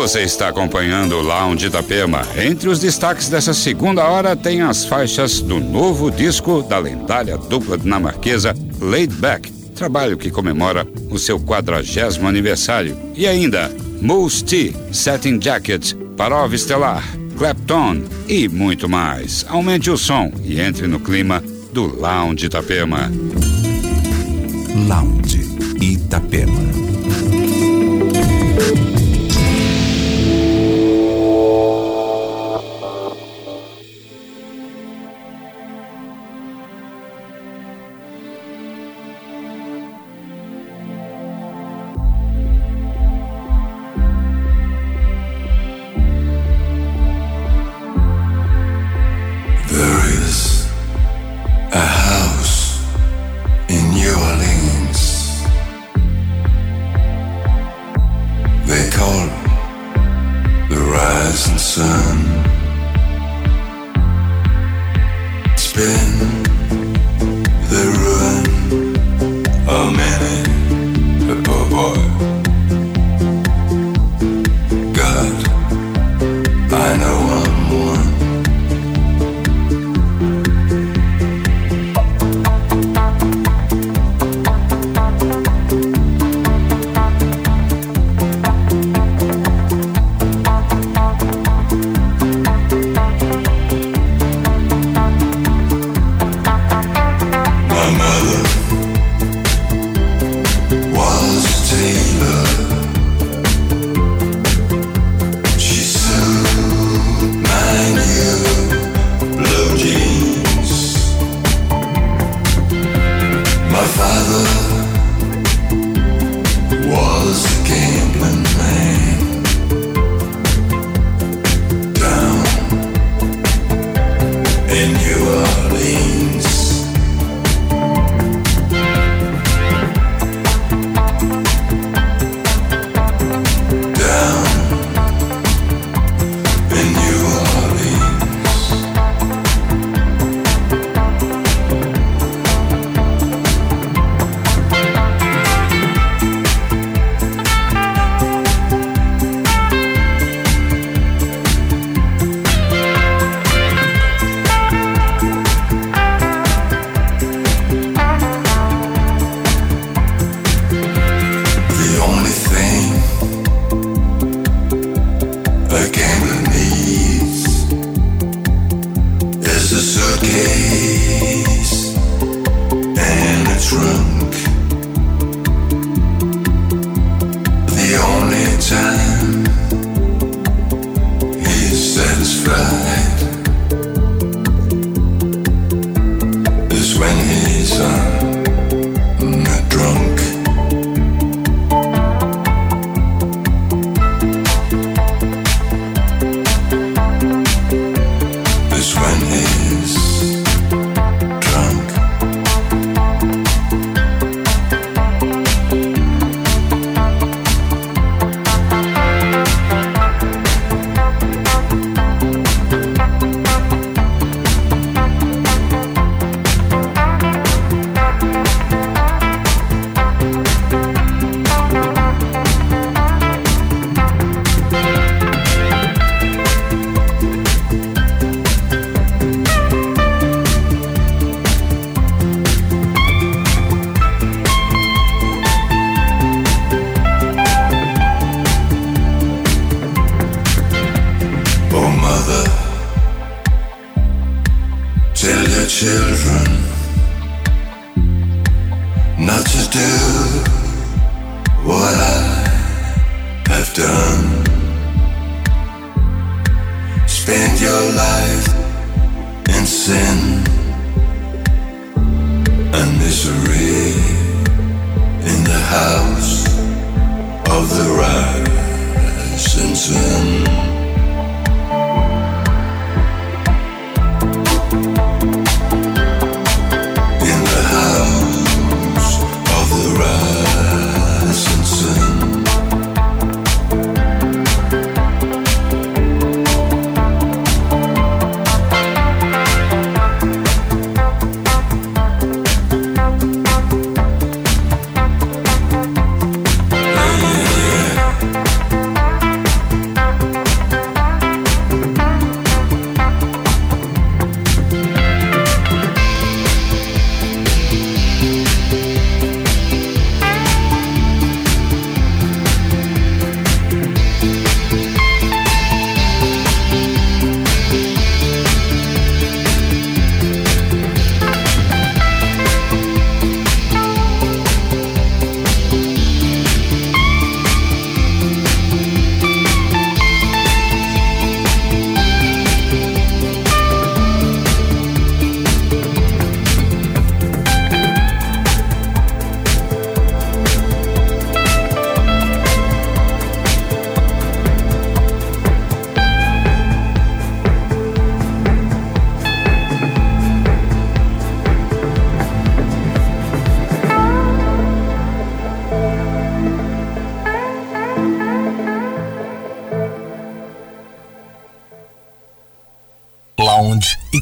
Você está acompanhando o Lounge Itapema. Entre os destaques dessa segunda hora tem as faixas do novo disco da lendária dupla dinamarquesa Laid Back, trabalho que comemora o seu quadragésimo aniversário. E ainda Moose T, Satin Jacket, Parov Estelar, Clapton e muito mais. Aumente o som e entre no clima do Lounge Itapema. Lounge Itapema.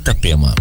Itapema.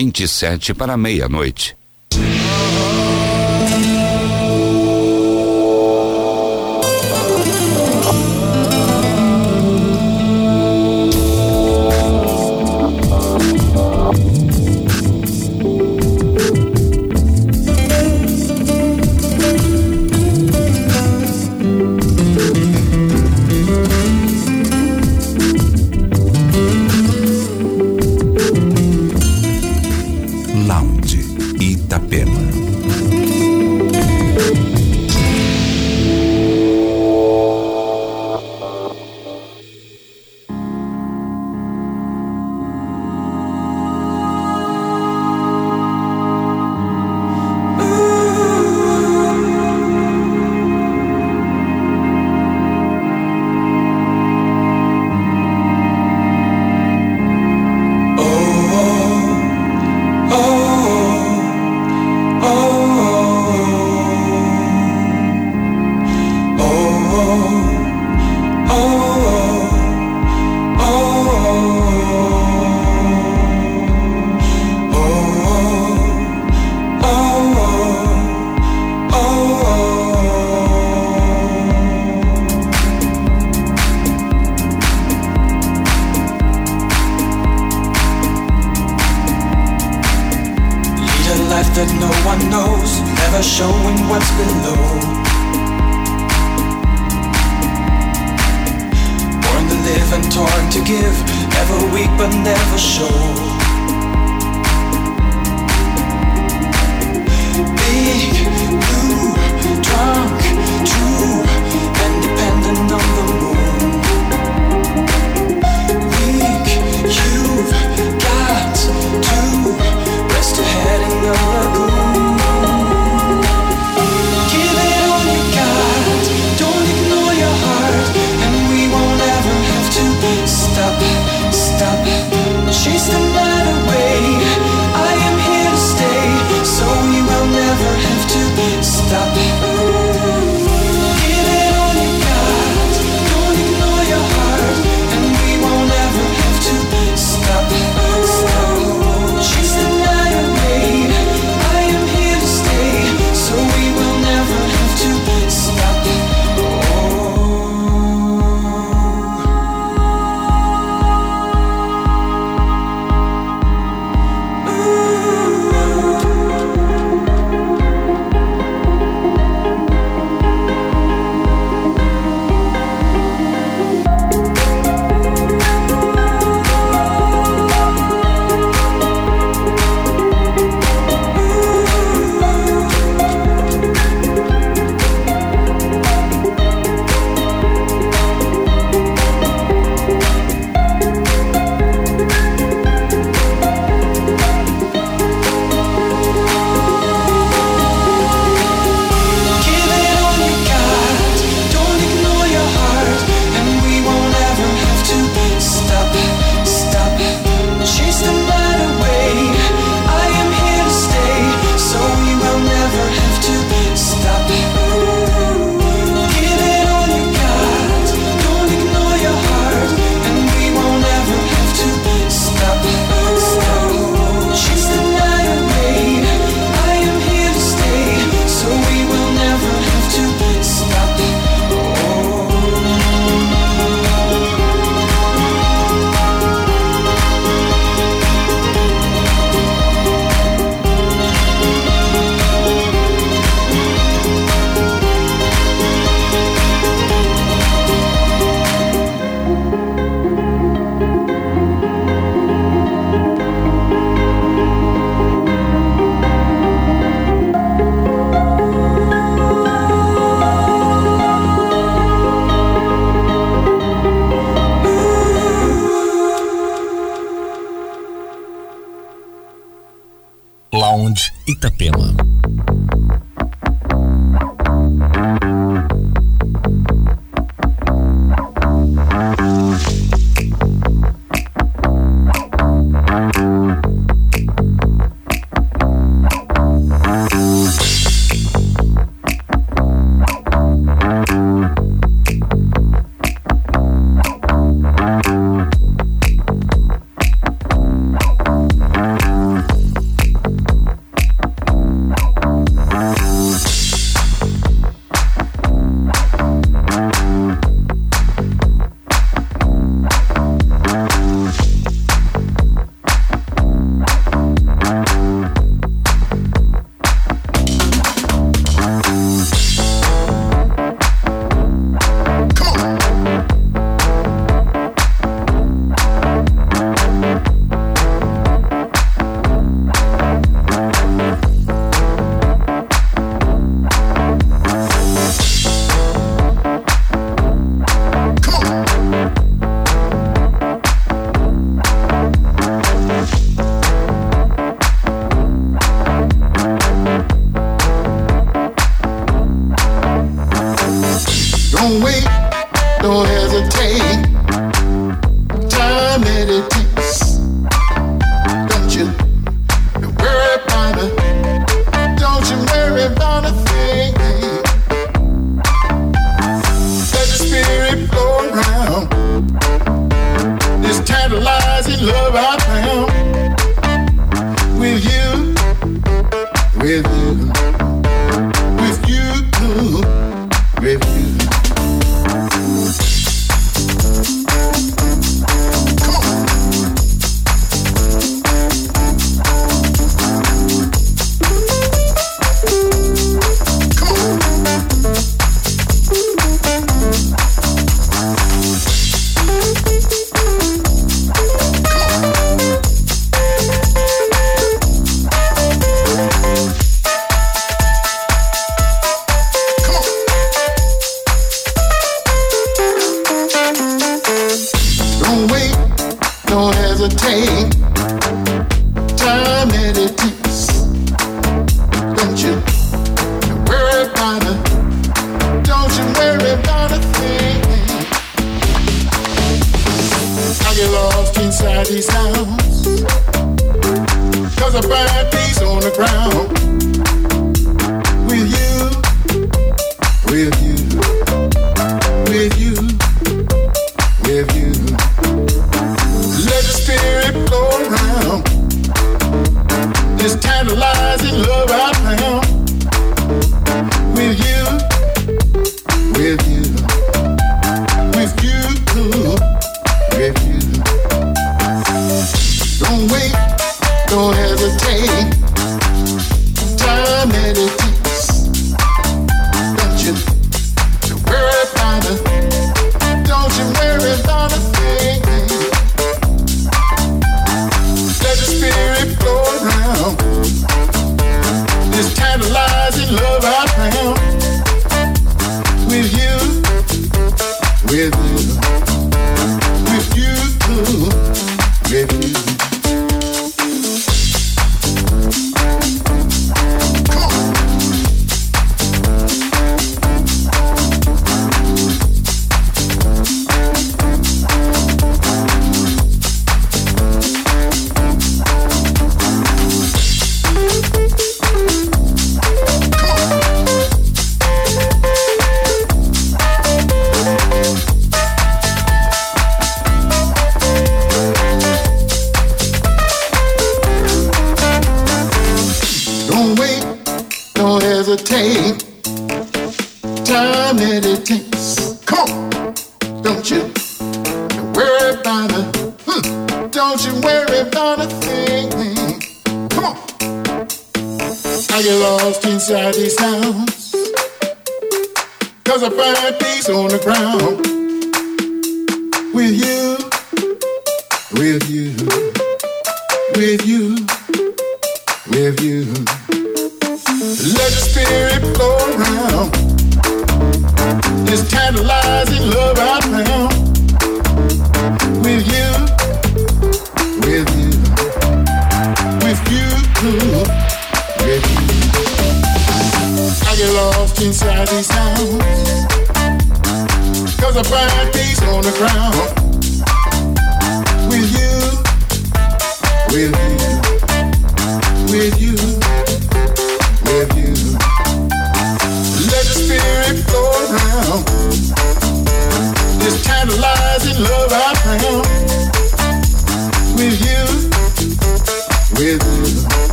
27 para meia-noite.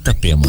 Itapema.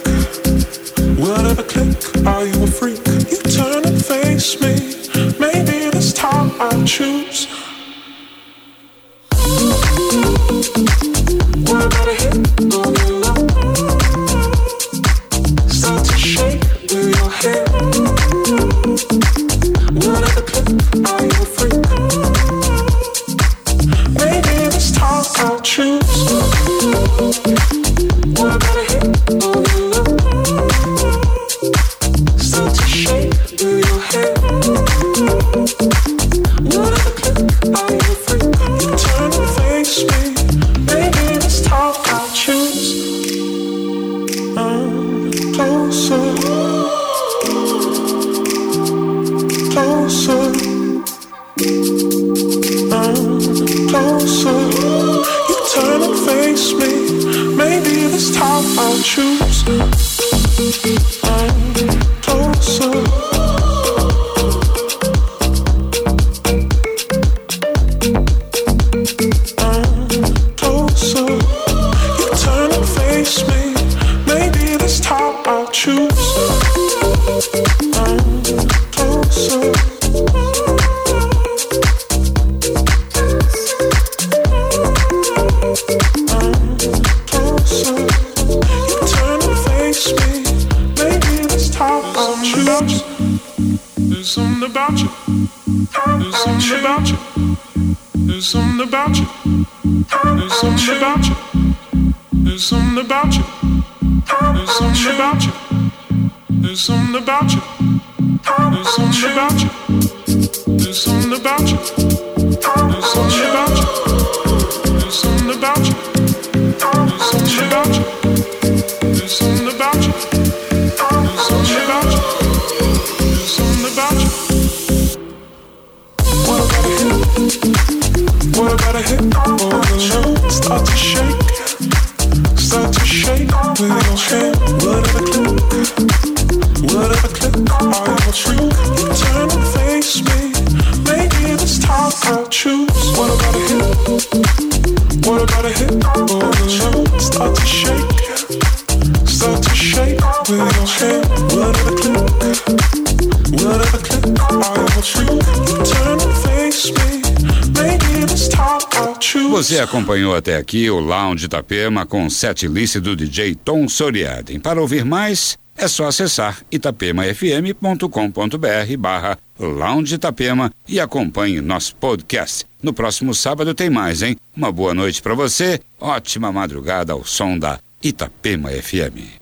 Acompanhou até aqui o Lounge Itapema com set list do DJ Tom Soriaden. Para ouvir mais, é só acessar itapemafm.com.br barra Lounge Itapema e acompanhe nosso podcast. No próximo sábado tem mais, hein? Uma boa noite para você, ótima madrugada ao som da Itapema FM.